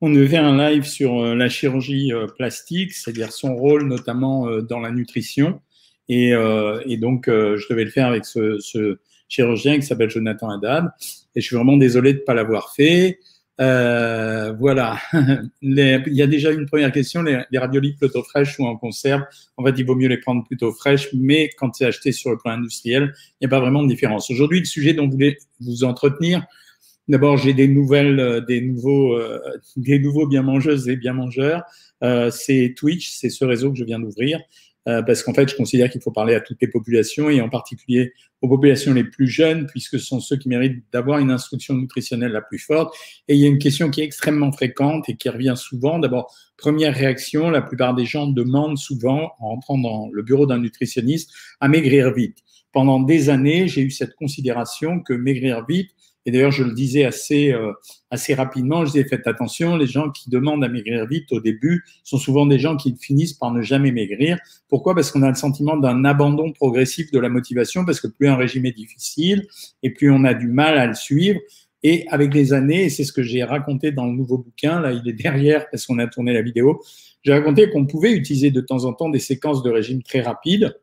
On faire un live sur euh, la chirurgie euh, plastique, c'est-à-dire son rôle notamment euh, dans la nutrition. Et, donc, je devais le faire avec ce, chirurgien qui s'appelle Jonathan Haddad. Et je suis vraiment désolé de ne pas l'avoir fait. Voilà. Il y a déjà une première question. Les, les raviolis plutôt fraîches ou en conserve, en fait, il vaut mieux les prendre plutôt fraîches, mais quand c'est acheté sur le plan industriel, il n'y a pas vraiment de différence. Aujourd'hui, le sujet dont vous voulez vous entretenir, D'abord, j'ai des nouvelles, euh, des nouveaux, euh, des nouveaux bien mangeuses et bien mangeurs. Euh, c'est Twitch, c'est ce réseau que je viens d'ouvrir, parce qu'en fait, je considère qu'il faut parler à toutes les populations et en particulier aux populations les plus jeunes, puisque ce sont ceux qui méritent d'avoir une instruction nutritionnelle la plus forte. Et il y a une question qui est extrêmement fréquente et qui revient souvent. D'abord, première réaction, la plupart des gens demandent souvent, en rentrant dans le bureau d'un nutritionniste, à maigrir vite. Pendant des années, j'ai eu cette considération que maigrir vite, et d'ailleurs, je le disais assez, euh, assez rapidement, je disais, faites attention, les gens qui demandent à maigrir vite au début sont souvent des gens qui finissent par ne jamais maigrir. Pourquoi? Parce qu'on a le sentiment d'un abandon progressif de la motivation, parce que plus un régime est difficile et plus on a du mal à le suivre. Et avec les années, et c'est ce que j'ai raconté dans le nouveau bouquin, là il est derrière parce qu'on a tourné la vidéo, j'ai raconté qu'on pouvait utiliser de temps en temps des séquences de régime très rapides,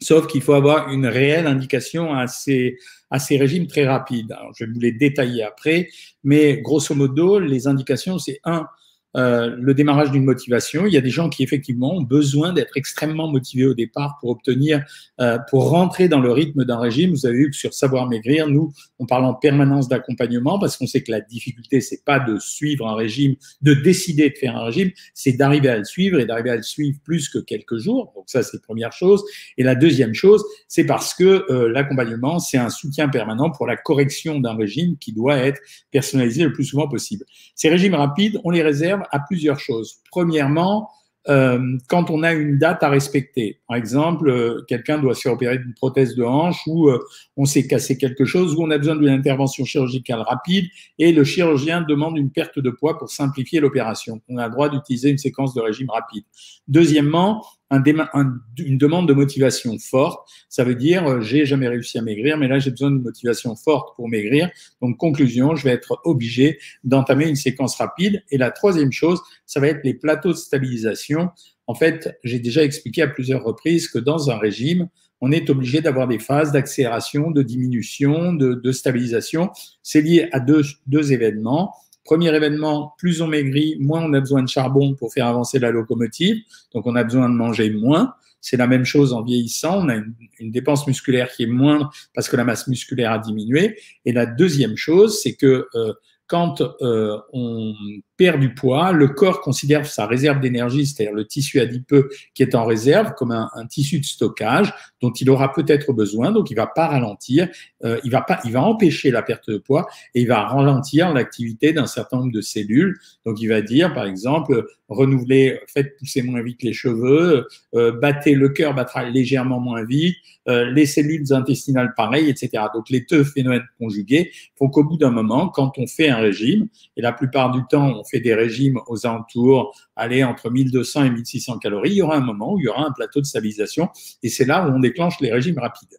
sauf qu'il faut avoir une réelle indication à ces, à ces régimes très rapides. Alors, je vais vous les détailler après, mais grosso modo, les indications, c'est un, euh, le démarrage d'une motivation. Il y a des gens qui effectivement ont besoin d'être extrêmement motivés au départ pour obtenir, euh, pour rentrer dans le rythme d'un régime. Vous avez vu que sur Savoir Maigrir, nous, on parle en permanence d'accompagnement parce qu'on sait que la difficulté, c'est pas de suivre un régime, de décider de faire un régime, c'est d'arriver à le suivre et d'arriver à le suivre plus que quelques jours. Donc ça, c'est la première chose. Et la deuxième chose, c'est parce que euh, l'accompagnement, c'est un soutien permanent pour la correction d'un régime qui doit être personnalisé le plus souvent possible. Ces régimes rapides, on les réserve à plusieurs choses. Premièrement, euh, quand on a une date à respecter. Par exemple, euh, quelqu'un doit se opérer d'une prothèse de hanche ou euh, on s'est cassé quelque chose ou on a besoin d'une intervention chirurgicale rapide et le chirurgien demande une perte de poids pour simplifier l'opération. On a le droit d'utiliser une séquence de régime rapide. Deuxièmement, une demande de motivation forte. Ça veut dire, euh, j'ai jamais réussi à maigrir, mais là, j'ai besoin d'une motivation forte pour maigrir. Donc, conclusion, je vais être obligé d'entamer une séquence rapide. Et la troisième chose, ça va être les plateaux de stabilisation. En fait, j'ai déjà expliqué à plusieurs reprises que dans un régime, on est obligé d'avoir des phases d'accélération, de diminution, de, stabilisation. C'est lié à deux événements. Premier événement, plus on maigrit, moins on a besoin de charbon pour faire avancer la locomotive. Donc, on a besoin de manger moins. C'est la même chose en vieillissant. On a une, dépense musculaire qui est moindre parce que la masse musculaire a diminué. Et la deuxième chose, c'est que euh, quand euh, on perd du poids, le corps considère sa réserve d'énergie, c'est-à-dire le tissu adipeux qui est en réserve, comme un, tissu de stockage dont il aura peut-être besoin. Donc, il va pas ralentir, euh, il va pas, il va empêcher la perte de poids et il va ralentir l'activité d'un certain nombre de cellules. Donc, il va dire, par exemple, renouveler, faites pousser moins vite les cheveux, euh, battez le cœur battra légèrement moins vite, euh, les cellules intestinales pareil, etc. Donc, les deux phénomènes conjugués font qu'au bout d'un moment, quand on fait un régime, et la plupart du temps, on fait des régimes aux alentours, aller entre 1200 et 1600 calories, il y aura un moment où il y aura un plateau de stabilisation et c'est là où on déclenche les régimes rapides.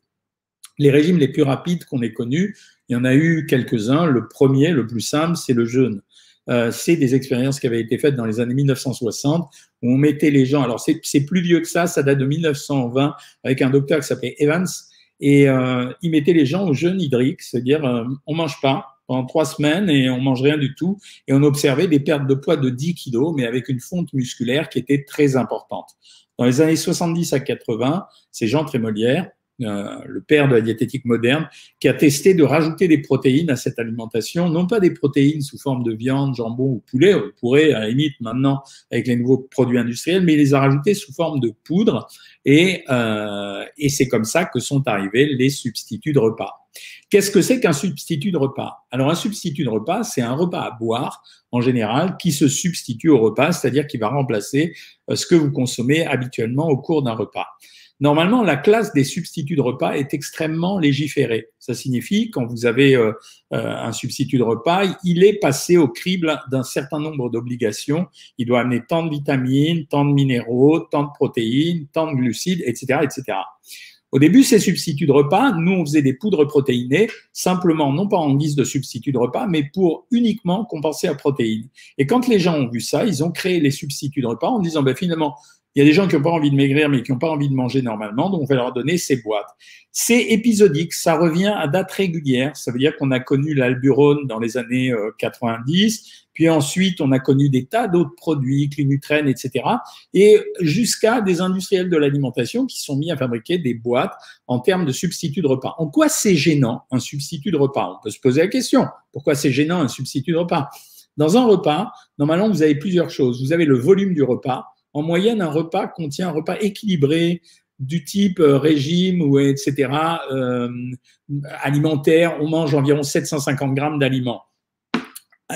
Les régimes les plus rapides qu'on ait connus, il y en a eu quelques-uns. Le premier, le plus simple, c'est le jeûne. Euh, c'est des expériences qui avaient été faites dans les années 1960 où on mettait les gens. Alors c'est plus vieux que ça, ça date de 1920 avec un docteur qui s'appelait Evans et euh, il mettait les gens au jeûne hydrique, c'est-à-dire euh, on mange pas, trois semaines et on mange rien du tout. Et on observait des pertes de poids de 10 kilos, mais avec une fonte musculaire qui était très importante. Dans les années 70 à 80, c'est Jean Trémolière, euh, le père de la diététique moderne, qui a testé de rajouter des protéines à cette alimentation, non pas des protéines sous forme de viande, jambon ou poulet, on pourrait à la limite maintenant avec les nouveaux produits industriels, mais il les a rajoutés sous forme de poudre et, euh, et c'est comme ça que sont arrivés les substituts de repas. Qu'est-ce que c'est qu'un substitut de repas? Alors un substitut de repas, c'est un repas à boire en général qui se substitue au repas, c'est-à-dire qui va remplacer euh, ce que vous consommez habituellement au cours d'un repas. Normalement, la classe des substituts de repas est extrêmement légiférée. Ça signifie, quand vous avez euh, euh, un substitut de repas, il est passé au crible d'un certain nombre d'obligations. Il doit amener tant de vitamines, tant de minéraux, tant de protéines, tant de glucides, etc., etc. Au début, ces substituts de repas, nous, on faisait des poudres protéinées, simplement, non pas en guise de substitut de repas, mais pour uniquement compenser la protéine. Et quand les gens ont vu ça, ils ont créé les substituts de repas en disant, ben, finalement, il y a des gens qui n'ont pas envie de maigrir, mais qui n'ont pas envie de manger normalement, donc on va leur donner ces boîtes. C'est épisodique, ça revient à date régulière. Ça veut dire qu'on a connu l'alburone dans les années 90, euh, puis ensuite on a connu des tas d'autres produits, Clinutrène, etc. Et jusqu'à des industriels de l'alimentation qui sont mis à fabriquer des boîtes en termes de substituts de repas. En quoi c'est gênant un substitut de repas? On peut se poser la question. Pourquoi c'est gênant un substitut de repas? Dans un repas, normalement, vous avez plusieurs choses. Vous avez le volume du repas en moyenne, un repas contient un repas équilibré du type euh, régime ou etc. Euh, alimentaire. On mange environ 750 grammes d'aliments.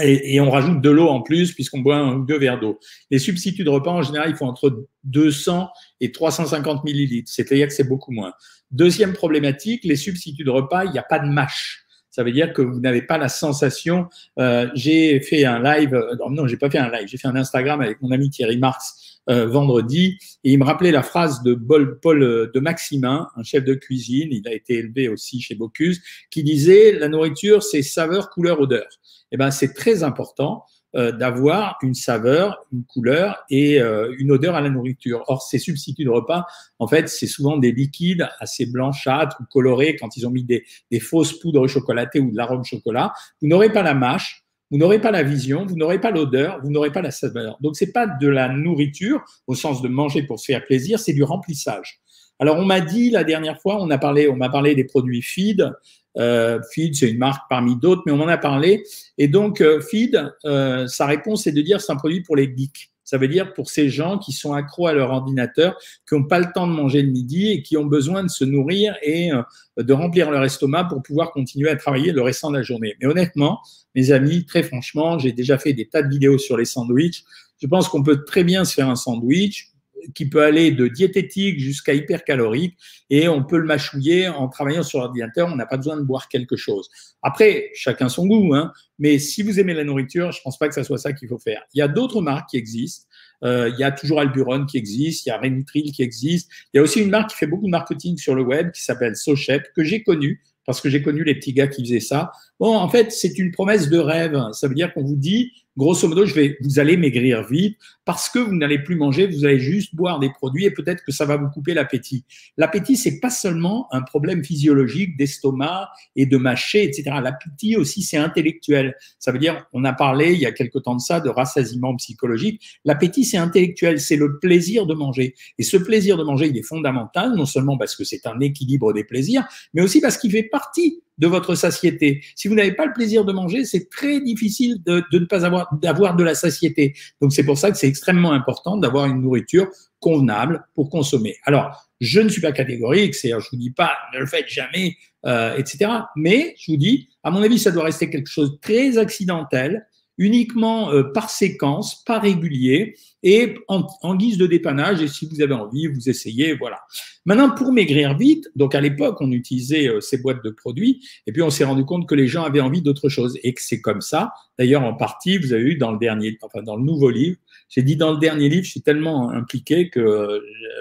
Et, on rajoute de l'eau en plus puisqu'on boit deux verres d'eau. Les substituts de repas, en général, ils font entre 200 et 350 millilitres, c'est-à-dire que c'est beaucoup moins. Deuxième problématique, les substituts de repas, il n'y a pas de mâche ça veut dire que vous n'avez pas la sensation. Euh, j'ai fait un live, euh, non, j'ai pas fait un live, j'ai fait un Instagram avec mon ami Thierry Marx euh, vendredi, et il me rappelait la phrase de Paul de Maximin, un chef de cuisine, il a été élevé aussi chez Bocuse, qui disait la nourriture c'est saveur, couleur, odeur. Eh ben c'est très important euh, d'avoir une saveur, une couleur et euh, une odeur à la nourriture. Or, ces substituts de repas, en fait, c'est souvent des liquides assez blanchâtres ou colorés quand ils ont mis des, des fausses poudres chocolatées ou de l'arôme chocolat. Vous n'aurez pas la mâche, vous n'aurez pas la vision, vous n'aurez pas l'odeur, vous n'aurez pas la saveur. Donc, c'est pas de la nourriture au sens de manger pour se faire plaisir, c'est du remplissage. Alors, on m'a dit la dernière fois, on a parlé, m'a parlé des produits feed. Euh, Feed, c'est une marque parmi d'autres, mais on en a parlé. Et donc, euh, Feed, euh, sa réponse est de dire c'est un produit pour les geeks. Ça veut dire pour ces gens qui sont accros à leur ordinateur, qui n'ont pas le temps de manger le midi et qui ont besoin de se nourrir et euh, de remplir leur estomac pour pouvoir continuer à travailler le restant de la journée. Mais honnêtement, mes amis, très franchement, j'ai déjà fait des tas de vidéos sur les sandwichs. Je pense qu'on peut très bien se faire un sandwich qui peut aller de diététique jusqu'à hypercalorique et on peut le mâchouiller en travaillant sur l'ordinateur. On n'a pas besoin de boire quelque chose. Après, chacun son goût, hein, mais si vous aimez la nourriture, je ne pense pas que ce soit ça qu'il faut faire. Il y a d'autres marques qui existent. Euh, il y a toujours Alburon qui existe, il y a Renutril qui existe. Il y a aussi une marque qui fait beaucoup de marketing sur le web qui s'appelle Sochep, que j'ai connue parce que j'ai connu les petits gars qui faisaient ça. Bon, en fait, c'est une promesse de rêve. Ça veut dire qu'on vous dit, grosso modo, je vais, vous allez maigrir vite parce que vous n'allez plus manger, vous allez juste boire des produits et peut-être que ça va vous couper l'appétit. L'appétit, c'est pas seulement un problème physiologique d'estomac et de mâcher, etc. L'appétit aussi, c'est intellectuel. Ça veut dire, on a parlé il y a quelque temps de ça de rassasiement psychologique. L'appétit, c'est intellectuel, c'est le plaisir de manger. Et ce plaisir de manger, il est fondamental, non seulement parce que c'est un équilibre des plaisirs, mais aussi parce qu'il fait partie de votre satiété. Si vous n'avez pas le plaisir de manger, c'est très difficile de, ne pas avoir d'avoir de la satiété. Donc c'est pour ça que c'est extrêmement important d'avoir une nourriture convenable pour consommer. Alors, je ne suis pas catégorique, c'est je vous dis pas ne le faites jamais, euh, etc. Mais je vous dis, à mon avis, ça doit rester quelque chose de très accidentel uniquement euh, par séquence, pas régulier, et en, guise de dépannage. Et si vous avez envie, vous essayez, voilà. Maintenant, pour maigrir vite, donc à l'époque, on utilisait euh, ces boîtes de produits, et puis on s'est rendu compte que les gens avaient envie d'autre chose, et que c'est comme ça. D'ailleurs, en partie, vous avez eu dans le dernier, enfin dans le nouveau livre. J'ai dit dans le dernier livre, je suis tellement impliqué que euh,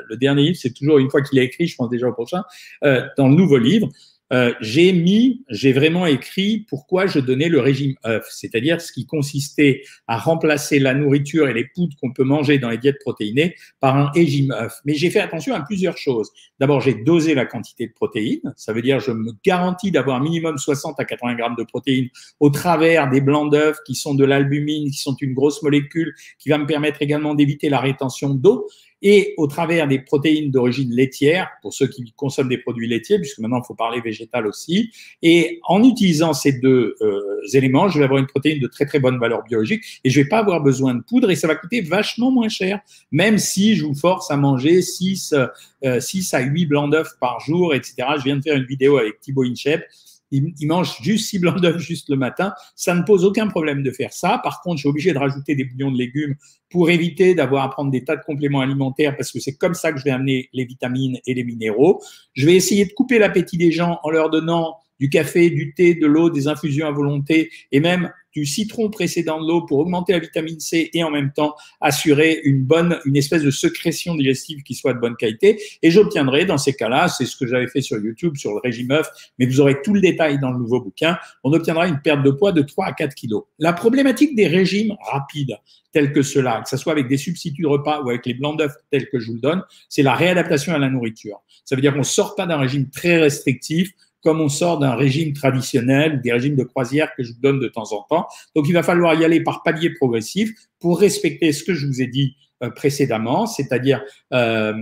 le dernier livre, c'est toujours une fois qu'il est écrit, je pense déjà au prochain. dans le nouveau livre, euh, j'ai mis, j'ai vraiment écrit pourquoi je donnais le régime œuf, c'est-à-dire ce qui consistait à remplacer la nourriture et les poudres qu'on peut manger dans les diètes protéinées par un régime œuf. Mais j'ai fait attention à plusieurs choses. D'abord, j'ai dosé la quantité de protéines, ça veut dire je me garantis d'avoir minimum 60 à 80 grammes de protéines au travers des blancs d'œufs qui sont de l'albumine, qui sont une grosse molécule qui va me permettre également d'éviter la rétention d'eau et au travers des protéines d'origine laitière, pour ceux qui consomment des produits laitiers, puisque maintenant il faut parler végétal aussi. Et en utilisant ces deux euh, éléments, je vais avoir une protéine de très très bonne valeur biologique et je vais pas avoir besoin de poudre et ça va coûter vachement moins cher, même si je vous force à manger 6, euh, 6 à 8 blancs d'œufs par jour, etc. Je viens de faire une vidéo avec Thibaut Inchep il, mange juste six blancs d'œufs juste le matin. Ça ne pose aucun problème de faire ça. Par contre, je suis obligé de rajouter des bouillons de légumes pour éviter d'avoir à prendre des tas de compléments alimentaires parce que c'est comme ça que je vais amener les vitamines et les minéraux. Je vais essayer de couper l'appétit des gens en leur donnant du café, du thé, de l'eau, des infusions à volonté et même du citron précédent de l'eau pour augmenter la vitamine C et en même temps assurer une bonne, une espèce de sécrétion digestive qui soit de bonne qualité. Et j'obtiendrai dans ces cas-là, c'est ce que j'avais fait sur YouTube sur le régime œuf, mais vous aurez tout le détail dans le nouveau bouquin, on obtiendra une perte de poids de 3 à 4 kilos. La problématique des régimes rapides tels que cela, que ce soit avec des substituts de repas ou avec les blancs d'œufs tels que je vous le donne, c'est la réadaptation à la nourriture. Ça veut dire qu'on sort pas d'un régime très restrictif comme on sort d'un régime traditionnel, des régimes de croisière que je vous donne de temps en temps. Donc, il va falloir y aller par paliers progressifs pour respecter ce que je vous ai dit euh, précédemment, c'est-à-dire euh, euh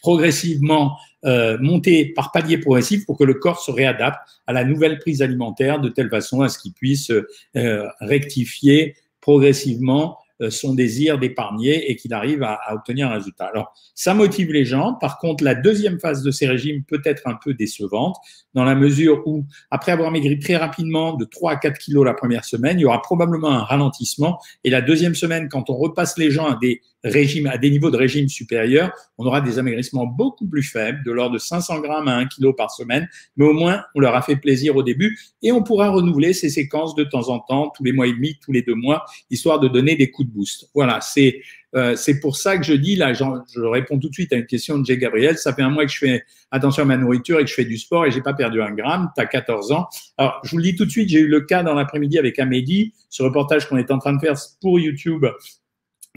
progressivement euh, monter par paliers progressifs pour que le corps se réadapte à la nouvelle prise alimentaire de telle façon à ce qu'il puisse euh, rectifier progressivement euh, son désir d'épargner et qu'il arrive à, obtenir un résultat. Alors, ça motive les gens. Par contre, la deuxième phase de ces régimes peut être un peu décevante dans la mesure où, après avoir maigri très rapidement de 3 à 4 kilos la première semaine, il y aura probablement un ralentissement. Et la deuxième semaine, quand on repasse les gens à des régimes, à des niveaux de régime supérieurs, on aura des amaigrissements beaucoup plus faibles, de l'ordre de 500 grammes à 1 kg par semaine. Mais au moins, on leur a fait plaisir au début et on pourra renouveler ces séquences de temps en temps, tous les mois et demi, tous les deux mois, histoire de donner des coups de boost. Voilà, c'est euh, c'est pour ça que je dis, là, je réponds tout de suite à une question de Jay Gabriel. Ça fait un mois que je fais attention à ma nourriture et que je fais du sport et j'ai pas perdu un gramme. Tu as 14 ans. Alors, je vous le dis tout de suite, j'ai eu le cas dans l'après-midi avec Amédi, ce reportage qu'on est en train de faire pour YouTube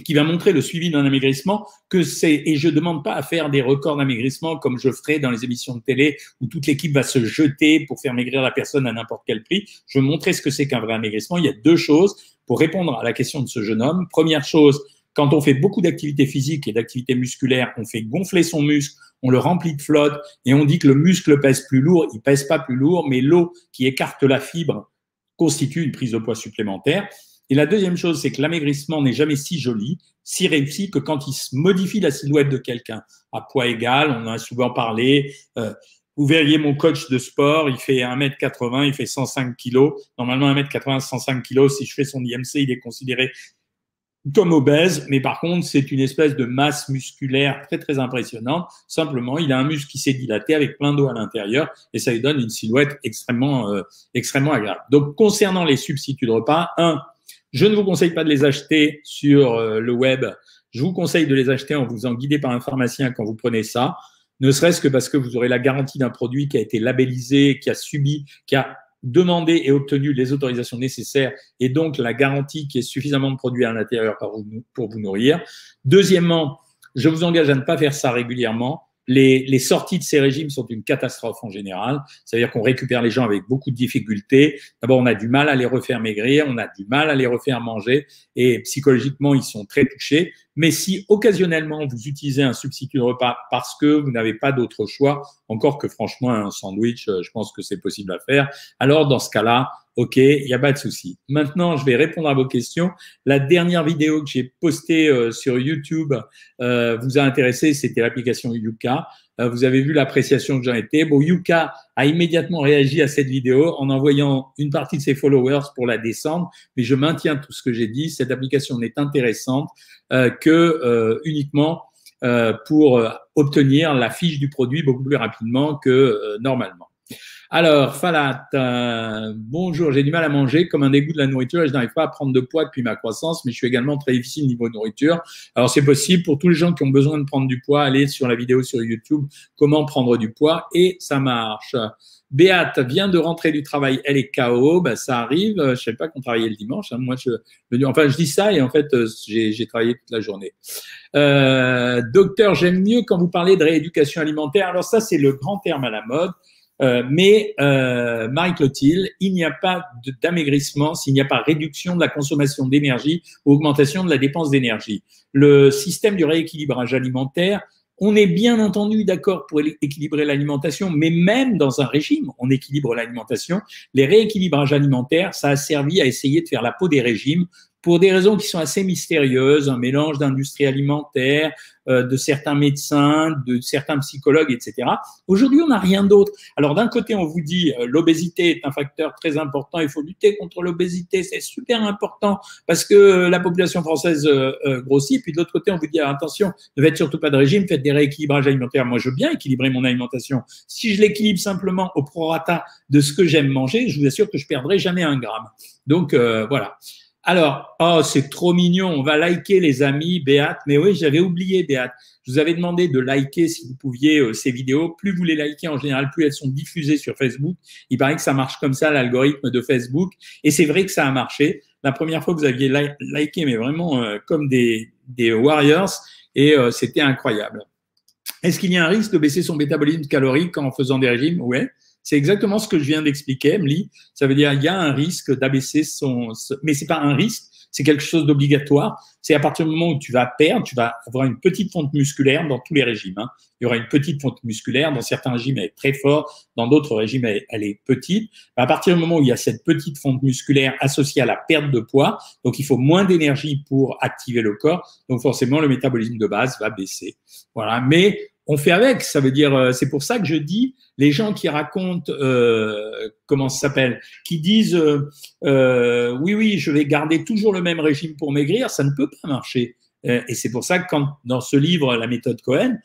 qui va montrer le suivi d'un amaigrissement, que c'est, et je demande pas à faire des records d'amaigrissement comme je ferai dans les émissions de télé où toute l'équipe va se jeter pour faire maigrir la personne à n'importe quel prix. Je veux montrer ce que c'est qu'un vrai amaigrissement. Il y a deux choses pour répondre à la question de ce jeune homme. Première chose, quand on fait beaucoup d'activité physique et d'activité musculaire, on fait gonfler son muscle, on le remplit de flotte et on dit que le muscle pèse plus lourd. Il pèse pas plus lourd, mais l'eau qui écarte la fibre constitue une prise de poids supplémentaire. Et la deuxième chose, c'est que l'amaigrissement n'est jamais si joli, si réussi que quand il modifie la silhouette de quelqu'un à poids égal. On en a souvent parlé. Euh, vous verriez mon coach de sport, il fait 1m80, il fait 105 kg. Normalement, 1m80, 105 kg, si je fais son IMC, il est considéré comme obèse, mais par contre, c'est une espèce de masse musculaire très très impressionnante. Simplement, il a un muscle qui s'est dilaté avec plein d'eau à l'intérieur et ça lui donne une silhouette extrêmement euh, extrêmement agréable. Donc, concernant les substituts de repas, un, je ne vous conseille pas de les acheter sur euh, le web. Je vous conseille de les acheter en vous en guidant par un pharmacien quand vous prenez ça, ne serait-ce que parce que vous aurez la garantie d'un produit qui a été labellisé, qui a subi, qui a demandé et obtenu les autorisations nécessaires et donc la garantie qui est suffisamment de produits à l'intérieur pour vous nourrir. Deuxièmement, je vous engage à ne pas faire ça régulièrement les, les, sorties de ces régimes sont une catastrophe en général. C'est-à-dire qu'on récupère les gens avec beaucoup de difficultés. D'abord, on a du mal à les refaire maigrir, on a du mal à les refaire manger et psychologiquement, ils sont très touchés. Mais si occasionnellement vous utilisez un substitut de repas parce que vous n'avez pas d'autre choix, encore que franchement un sandwich, euh, je pense que c'est possible à faire, alors dans ce cas-là, OK, il n'y a pas de souci. Maintenant, je vais répondre à vos questions. La dernière vidéo que j'ai postée euh, sur YouTube euh, vous a intéressé, c'était l'application Yuka. Euh, vous avez vu l'appréciation que j'en étais. Bon, Yuka a immédiatement réagi à cette vidéo en envoyant une partie de ses followers pour la descendre, mais je maintiens tout ce que j'ai dit. Cette application n'est intéressante que uniquement pour obtenir la fiche du produit beaucoup plus rapidement que normalement. Alors, Falat, euh, bonjour, j'ai du mal à manger comme un dégoût de la nourriture et je n'arrive pas à prendre de poids depuis ma croissance, mais je suis également très difficile niveau nourriture. Alors, c'est possible pour tous les gens qui ont besoin de prendre du poids, allez sur la vidéo sur YouTube, comment prendre du poids et ça marche. Béate vient de rentrer du travail, elle est KO, bah, ça arrive. Je sais pas qu'on travaillait le dimanche. Hein. Moi, je, enfin, je dis ça et en fait, euh, j'ai travaillé toute la journée. Euh, docteur, j'aime mieux quand vous parlez de rééducation alimentaire. Alors ça, c'est le grand terme à la mode. Euh, mais euh, Marie-Clotilde, il n'y a pas d'amaigrissement s'il n'y a pas réduction de la consommation d'énergie ou augmentation de la dépense d'énergie. Le système du rééquilibrage alimentaire, on est bien entendu d'accord pour équilibrer l'alimentation, mais même dans un régime, on équilibre l'alimentation. Les rééquilibrages alimentaires, ça a servi à essayer de faire la peau des régimes pour des raisons qui sont assez mystérieuses, un mélange d'industrie alimentaire, euh, de certains médecins, de certains psychologues, etc. Aujourd'hui, on n'a rien d'autre. Alors d'un côté, on vous dit euh, l'obésité est un facteur très important, il faut lutter contre l'obésité, c'est super important parce que la population française euh, grossit. Puis de l'autre côté, on vous dit attention, ne faites surtout pas de régime, faites des rééquilibrages alimentaires. Moi, je veux bien équilibrer mon alimentation. Si je l'équilibre simplement au prorata de ce que j'aime manger, je vous assure que je perdrai jamais un gramme. Donc voilà. Alors, oh, c'est trop mignon. On va liker les amis, Béat. Mais oui, j'avais oublié, Béat. Je vous avais demandé de liker si vous pouviez euh, ces vidéos. Plus vous les likez en général, plus elles sont diffusées sur Facebook. Il paraît que ça marche comme ça, l'algorithme de Facebook. Et c'est vrai que ça a marché. La première fois que vous aviez liké, mais vraiment euh, comme des, des warriors. Et euh, c'était incroyable. Est-ce qu'il y a un risque de baisser son métabolisme calorique en faisant des régimes? Ouais. C'est exactement ce que je viens d'expliquer, Emily. Ça veut dire il y a un risque d'abaisser son, mais c'est pas un risque, c'est quelque chose d'obligatoire. C'est à partir du moment où tu vas perdre, tu vas avoir une petite fonte musculaire dans tous les régimes. Hein. Il y aura une petite fonte musculaire. Dans certains régimes, elle est très forte. Dans d'autres régimes, elle, est petite. À partir du moment où il y a cette petite fonte musculaire associée à la perte de poids, donc il faut moins d'énergie pour activer le corps. Donc forcément, le métabolisme de base va baisser. Voilà. Mais on fait avec. Ça veut dire, euh, c'est pour ça que je dis, les gens qui racontent, euh, comment ça s'appelle, qui disent, euh, euh, oui, oui, je vais garder toujours le même régime pour maigrir, ça ne peut pas marcher. et c'est pour ça que quand, dans ce livre, la méthode Cohen,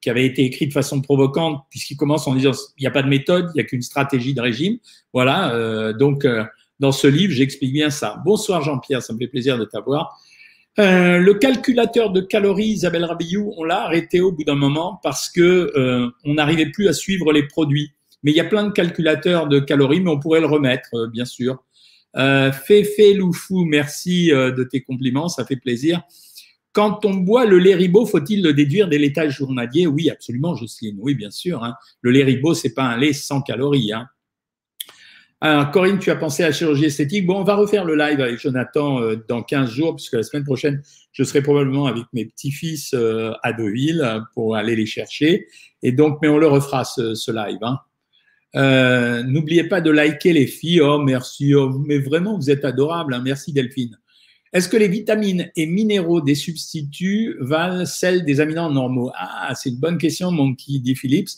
qui avait été écrit de façon provocante, puisqu'il commence en disant, il n'y a pas de méthode, il n'y a qu'une stratégie de régime. Voilà, donc, dans ce livre, j'explique bien ça. Bonsoir Jean-Pierre, ça me fait plaisir de t'avoir. Euh, le calculateur de calories, Isabelle Rabillou, on l'a arrêté au bout d'un moment parce que euh, on n'arrivait plus à suivre les produits. Mais il y a plein de calculateurs de calories, mais on pourrait le remettre, euh, bien sûr. Euh, Loufou, merci de tes compliments, ça fait plaisir. Quand on boit le lait ribot, faut-il le déduire des laitages journaliers? Oui, absolument, Jocelyne. Oui, bien sûr. Hein. Le lait ribot, c'est pas un lait sans calories. Hein. Alors, Corinne, tu as pensé à la chirurgie esthétique. Bon, on va refaire le live avec Jonathan euh, dans 15 jours, puisque la semaine prochaine, je serai probablement avec mes petits-fils euh, à Deauville pour aller les chercher. Et donc, mais on le refera ce, live. Hein. Euh, n'oubliez pas de liker les filles. Oh, merci. Oh, mais vraiment, vous êtes adorables. Hein. Merci, Delphine. Est-ce que les vitamines et minéraux des substituts valent celles des aminants normaux? Ah, c'est une bonne question, mon qui dit Philips.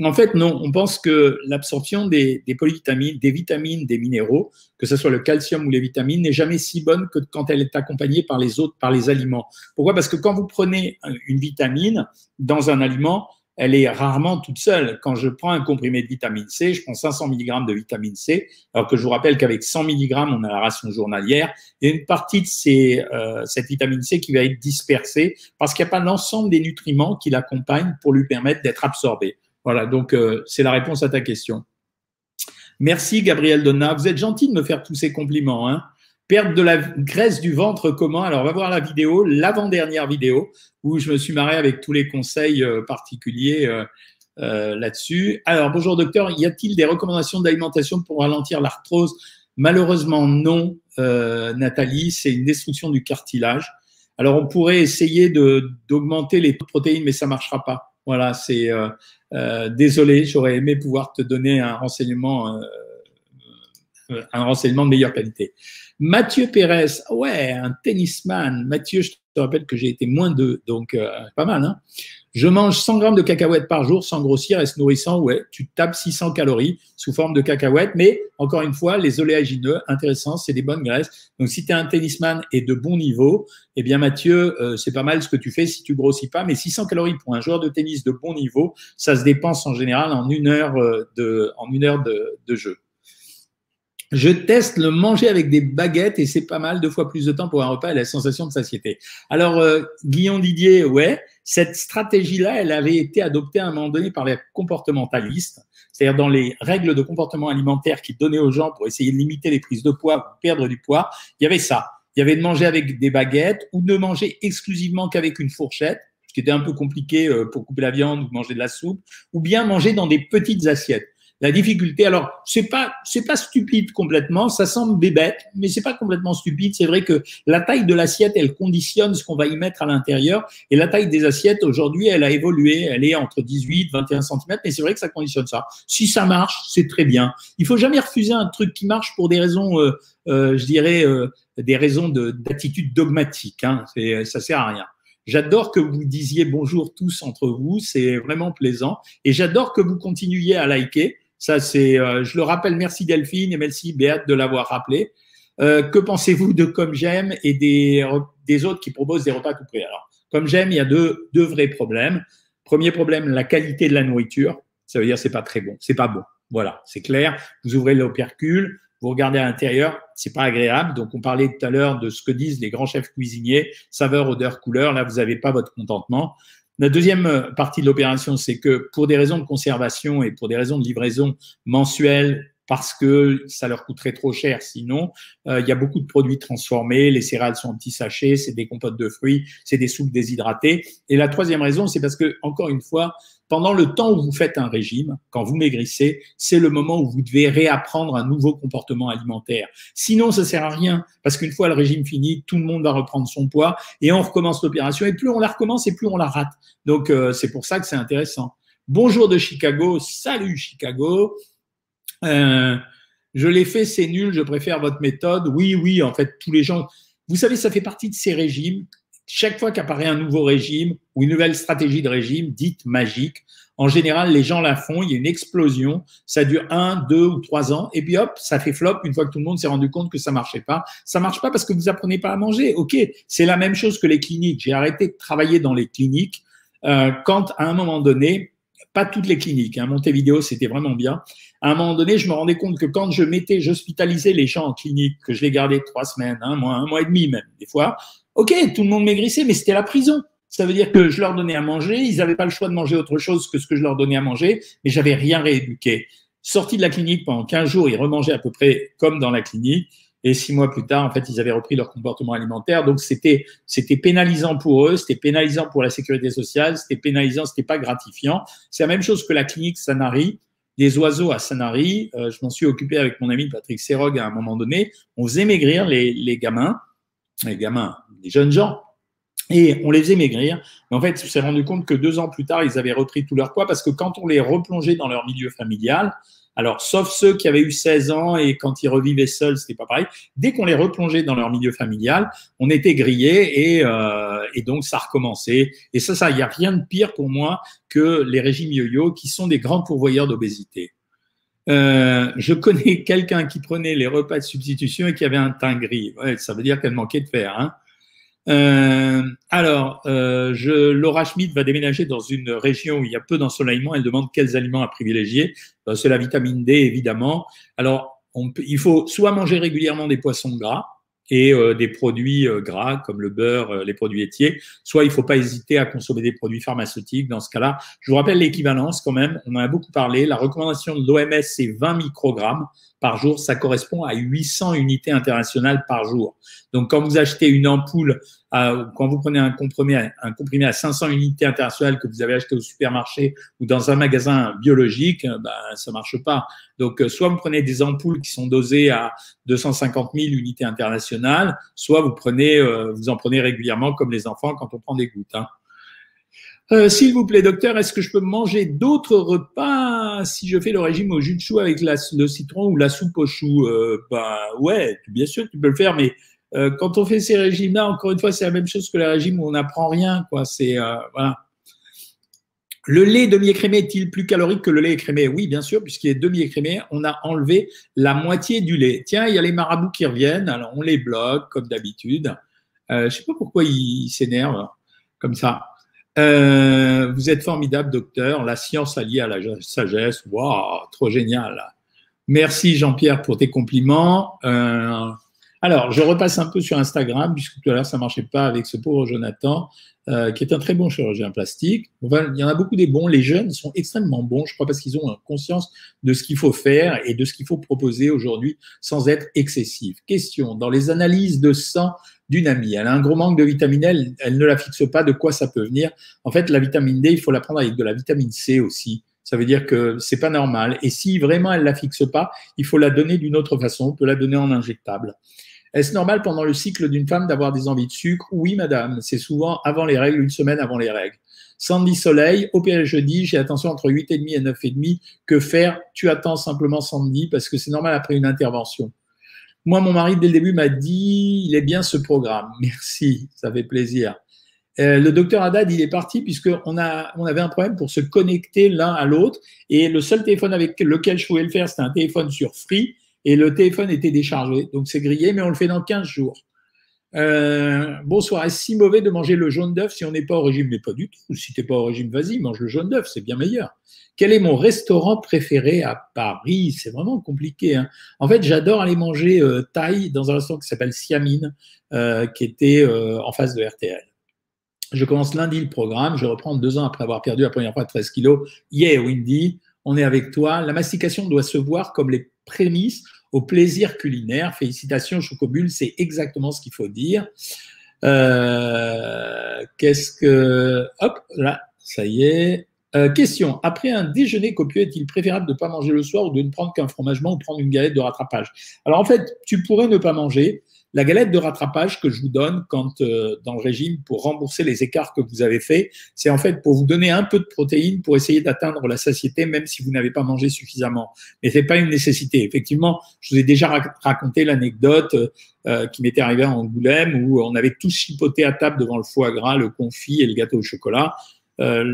En fait, non. On pense que l'absorption des, polyvitamines, des vitamines, des minéraux, que ce soit le calcium ou les vitamines, n'est jamais si bonne que quand elle est accompagnée par les autres, par les aliments. Pourquoi? Parce que quand vous prenez une vitamine dans un aliment, elle est rarement toute seule. Quand je prends un comprimé de vitamine C, je prends 500 mg de vitamine C, alors que je vous rappelle qu'avec 100 mg, on a la ration journalière, et une partie de euh, cette vitamine C qui va être dispersée parce qu'il n'y a pas l'ensemble des nutriments qui l'accompagnent pour lui permettre d'être absorbée. Voilà, donc euh, c'est la réponse à ta question. Merci Gabriel Donna. Vous êtes gentil de me faire tous ces compliments. Hein. Perte de la graisse du ventre, comment? Alors, on va voir la vidéo, l'avant-dernière vidéo, où je me suis marré avec tous les conseils euh, particuliers euh, là-dessus. Alors, bonjour docteur, y a-t-il des recommandations d'alimentation pour ralentir l'arthrose? Malheureusement, non, Nathalie, c'est une destruction du cartilage. Alors, on pourrait essayer d'augmenter les protéines, mais ça ne marchera pas. Voilà, c'est euh, désolé, j'aurais aimé pouvoir te donner un renseignement, euh, euh, un renseignement de meilleure qualité. Mathieu Pérez, ouais, un tennisman. Mathieu, je te rappelle que j'ai été moins de, donc pas mal. Hein je mange 100 grammes de cacahuètes par jour sans grossir et se nourrissant. Ouais, tu tapes 600 calories sous forme de cacahuètes. Mais encore une fois, les oléagineux, intéressant, c'est des bonnes graisses. Donc, si tu es un tennisman et de bon niveau, eh bien, Mathieu, euh, c'est pas mal ce que tu fais si tu grossis pas. Mais 600 calories pour un joueur de tennis de bon niveau, ça se dépense en général en une heure euh, de, en une heure de, de jeu. Je teste le manger avec des baguettes et c'est pas mal, deux fois plus de temps pour un repas et la sensation de satiété. Alors, euh, Guillaume Didier, ouais, cette stratégie-là, elle avait été adoptée à un moment donné par les comportementalistes, c'est-à-dire dans les règles de comportement alimentaire qui donnaient aux gens pour essayer de limiter les prises de poids ou perdre du poids. Il y avait ça. Il y avait de manger avec des baguettes ou de manger exclusivement qu'avec une fourchette, ce qui était un peu compliqué euh, pour couper la viande ou manger de la soupe, ou bien manger dans des petites assiettes. La difficulté, alors c'est pas c'est pas stupide complètement, ça semble bébête, mais c'est pas complètement stupide. C'est vrai que la taille de l'assiette, elle conditionne ce qu'on va y mettre à l'intérieur, et la taille des assiettes aujourd'hui, elle a évolué, elle est entre 18, 21 cm, mais c'est vrai que ça conditionne ça. Si ça marche, c'est très bien. Il faut jamais refuser un truc qui marche pour des raisons, euh, euh, je dirais, euh, des raisons d'attitude dogmatique. Hein. Ça sert à rien. J'adore que vous disiez bonjour tous entre vous, c'est vraiment plaisant. Et j'adore que vous continuiez à liker. Ça, c'est, euh, je le rappelle, merci Delphine et merci Béate de l'avoir rappelé. Euh, que pensez-vous de Comme J'aime et des, des autres qui proposent des repas tout prêts? Alors, Comme J'aime, il y a deux, deux vrais problèmes. Premier problème, la qualité de la nourriture. Ça veut dire c'est pas très bon, c'est pas bon. Voilà, c'est clair. Vous ouvrez l'opercule, vous regardez à l'intérieur, c'est pas agréable. Donc, on parlait tout à l'heure de ce que disent les grands chefs cuisiniers, saveur, odeur, couleur. Là, vous n'avez pas votre contentement. La deuxième partie de l'opération, c'est que pour des raisons de conservation et pour des raisons de livraison mensuelle, parce que ça leur coûterait trop cher sinon. Euh, il y a beaucoup de produits transformés, les céréales sont en petits sachets, c'est des compotes de fruits, c'est des soupes déshydratées. Et la troisième raison, c'est parce que, encore une fois, pendant le temps où vous faites un régime, quand vous maigrissez, c'est le moment où vous devez réapprendre un nouveau comportement alimentaire. Sinon, ça sert à rien, parce qu'une fois le régime fini, tout le monde va reprendre son poids et on recommence l'opération. Et plus on la recommence, et plus on la rate. Donc, euh, c'est pour ça que c'est intéressant. Bonjour de Chicago, salut Chicago. Euh, je l'ai fait, c'est nul, je préfère votre méthode. Oui, oui, en fait, tous les gens. Vous savez, ça fait partie de ces régimes chaque fois qu'apparaît un nouveau régime ou une nouvelle stratégie de régime dite magique, en général, les gens la font, il y a une explosion, ça dure un, deux ou trois ans, et puis hop, ça fait flop une fois que tout le monde s'est rendu compte que ça marchait pas. Ça marche pas parce que vous apprenez pas à manger. Ok, c'est la même chose que les cliniques. J'ai arrêté de travailler dans les cliniques euh, quand, à un moment donné, pas toutes les cliniques, hein, Montevideo, c'était vraiment bien. À un moment donné, je me rendais compte que quand je mettais, j'hospitalisais les gens en clinique, que je les gardais trois semaines, un mois, un mois et demi même, des fois, Ok, tout le monde maigrissait, mais c'était la prison. Ça veut dire que je leur donnais à manger, ils n'avaient pas le choix de manger autre chose que ce que je leur donnais à manger, mais j'avais rien rééduqué. Sorti de la clinique pendant 15 jours, ils remangeaient à peu près comme dans la clinique. Et six mois plus tard, en fait, ils avaient repris leur comportement alimentaire. Donc, c'était, c'était pénalisant pour eux, c'était pénalisant pour la sécurité sociale, c'était pénalisant, c'était pas gratifiant. C'est la même chose que la clinique Sanari. Des oiseaux à Sanari, euh, je m'en suis occupé avec mon ami Patrick Serog à un moment donné. On faisait maigrir les, les gamins, les gamins, des jeunes gens. Et on les faisait maigrir. Mais en fait, on s'est rendu compte que deux ans plus tard, ils avaient repris tout leur poids parce que quand on les replongeait dans leur milieu familial, alors sauf ceux qui avaient eu 16 ans et quand ils revivaient seuls, c'était pas pareil. Dès qu'on les replongeait dans leur milieu familial, on était grillés et, euh, donc ça recommençait. Et ça, ça, il n'y a rien de pire pour moi que les régimes yo-yo qui sont des grands pourvoyeurs d'obésité. Euh, je connais quelqu'un qui prenait les repas de substitution et qui avait un teint gris. Ça veut dire qu'elle manquait de fer. Hein. Euh, alors, euh, je, Laura Schmidt va déménager dans une région où il y a peu d'ensoleillement. Elle demande quels aliments à privilégier. Ben, c'est la vitamine D, évidemment. Alors, il faut soit manger régulièrement des poissons gras et euh, des produits euh, gras comme le beurre, euh, les produits laitiers, soit il ne faut pas hésiter à consommer des produits pharmaceutiques. Dans ce cas-là, je vous rappelle l'équivalence quand même. On en a beaucoup parlé. La recommandation de l'OMS, c'est 20 microgrammes par jour, ça correspond à 800 unités internationales par jour. Donc, quand vous achetez une ampoule, quand vous prenez un comprimé, un comprimé à 500 unités internationales que vous avez acheté au supermarché ou dans un magasin biologique, ben, ça marche pas. Donc, euh, soit vous prenez des ampoules qui sont dosées à 250 000 unités internationales, soit vous prenez, euh, vous en prenez régulièrement comme les enfants quand on prend des gouttes. Hein. Euh, s'il vous plaît, docteur, est-ce que je peux manger d'autres repas si je fais le régime au jus de chou avec le citron ou la soupe au chou? Euh, Bah ouais, bien sûr, tu peux le faire, mais euh, quand on fait ces régimes-là, encore une fois, c'est la même chose que le régime où on n'apprend rien. Le lait demi-écrémé est-il plus calorique que le lait écrémé? Oui, bien sûr, puisqu'il est demi-écrémé, on a enlevé la moitié du lait. Tiens, il y a les marabouts qui reviennent, alors on les bloque comme d'habitude. Je sais pas pourquoi ils s'énervent comme ça. Euh, vous êtes formidable, docteur. La science alliée à la sagesse. Waouh, trop génial. Merci Jean-Pierre pour tes compliments. Euh, alors, je repasse un peu sur Instagram, puisque tout à l'heure, ça marchait pas avec ce pauvre Jonathan, euh, qui est un très bon chirurgien plastique. il y en a beaucoup des bons. Les jeunes sont extrêmement bons, je crois, parce qu'ils ont conscience de ce qu'il faut faire et de ce qu'il faut proposer aujourd'hui sans être excessif. Question, dans les analyses de sang d'une amie. Elle a un gros manque de vitamine L, elle ne la fixe pas de quoi ça peut venir. En fait, la vitamine D, il faut la prendre avec de la vitamine C aussi. Ça veut dire que c'est pas normal. Et si vraiment elle la fixe pas, il faut la donner d'une autre façon. On peut la donner en injectable. Est-ce normal pendant le cycle d'une femme d'avoir des envies de sucre? Oui, madame. C'est souvent avant les règles, une semaine avant les règles. Sandy Soleil, opéré jeudi, j'ai attention entre 8,5 et 9,5. Que faire? Tu attends simplement Sandy parce que c'est normal après une intervention. Moi, mon mari, dès le début, m'a dit il est bien ce programme. Merci, ça fait plaisir. Euh, le docteur Haddad, il est parti puisqu'on a, on avait un problème pour se connecter l'un à l'autre. Et le seul téléphone avec lequel je pouvais le faire, c'était un téléphone sur Free et le téléphone était déchargé. Donc c'est grillé, mais on le fait dans 15 jours. Euh, bonsoir, est-ce si mauvais de manger le jaune d'œuf si on n'est pas au régime? Mais pas du tout. Si tu n'es pas au régime, vas-y, mange le jaune d'œuf, c'est bien meilleur. Quel est mon restaurant préféré à Paris? C'est vraiment compliqué. Hein. En fait, j'adore aller manger euh, thaï dans un restaurant qui s'appelle Siamine, euh, qui était euh, en face de RTL. Je commence lundi le programme, je reprends deux ans après avoir perdu la première fois 13 kilos. Yeah, Windy, on est avec toi. La mastication doit se voir comme les prémices au plaisir culinaire. Félicitations, Chocobule, c'est exactement ce qu'il faut dire. Euh, Qu'est-ce que... Hop, là, ça y est. Euh, question. Après un déjeuner copieux, est-il préférable de ne pas manger le soir ou de ne prendre qu'un fromagement ou prendre une galette de rattrapage? Alors en fait, tu pourrais ne pas manger, la galette de rattrapage que je vous donne quand euh, dans le régime pour rembourser les écarts que vous avez faits, c'est en fait pour vous donner un peu de protéines pour essayer d'atteindre la satiété, même si vous n'avez pas mangé suffisamment. Mais c'est pas une nécessité. Effectivement, je vous ai déjà raconté l'anecdote euh, qui m'était arrivée en Angoulême où on avait tous chipoté à table devant le foie gras, le confit et le gâteau au chocolat. Euh,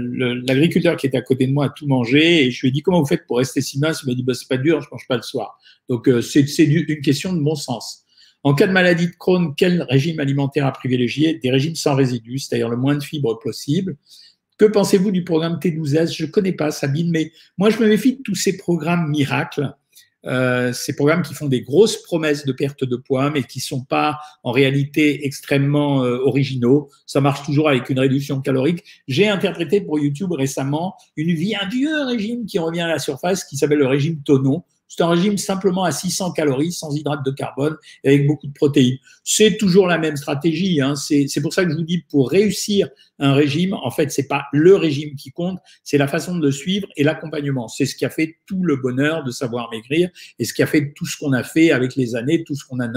l'agriculteur qui était à côté de moi a tout mangé et je lui ai dit comment vous faites pour rester si mince? Il m'a dit bah, c'est pas dur, je mange pas le soir. Donc euh, c'est une question de bon sens. En cas de maladie de Crohn, quel régime alimentaire à privilégier? Des régimes sans résidus, c'est-à-dire le moins de fibres possible. Que pensez-vous du programme T12S Je ne connais pas, Sabine, mais moi, je me méfie de tous ces programmes miracles. Euh, ces programmes qui font des grosses promesses de perte de poids, mais qui sont pas en réalité extrêmement euh, originaux. Ça marche toujours avec une réduction calorique. J'ai interprété pour YouTube récemment une vie, un vieux régime qui revient à la surface, qui s'appelle le régime Tonon, c'est un régime simplement à 600 calories, sans hydrates de carbone et avec beaucoup de protéines. C'est toujours la même stratégie. Hein. C'est pour ça que je vous dis, pour réussir un régime, en fait, c'est pas le régime qui compte, c'est la façon de le suivre et l'accompagnement. C'est ce qui a fait tout le bonheur de savoir maigrir et ce qui a fait tout ce qu'on a fait avec les années, tout ce qu'on a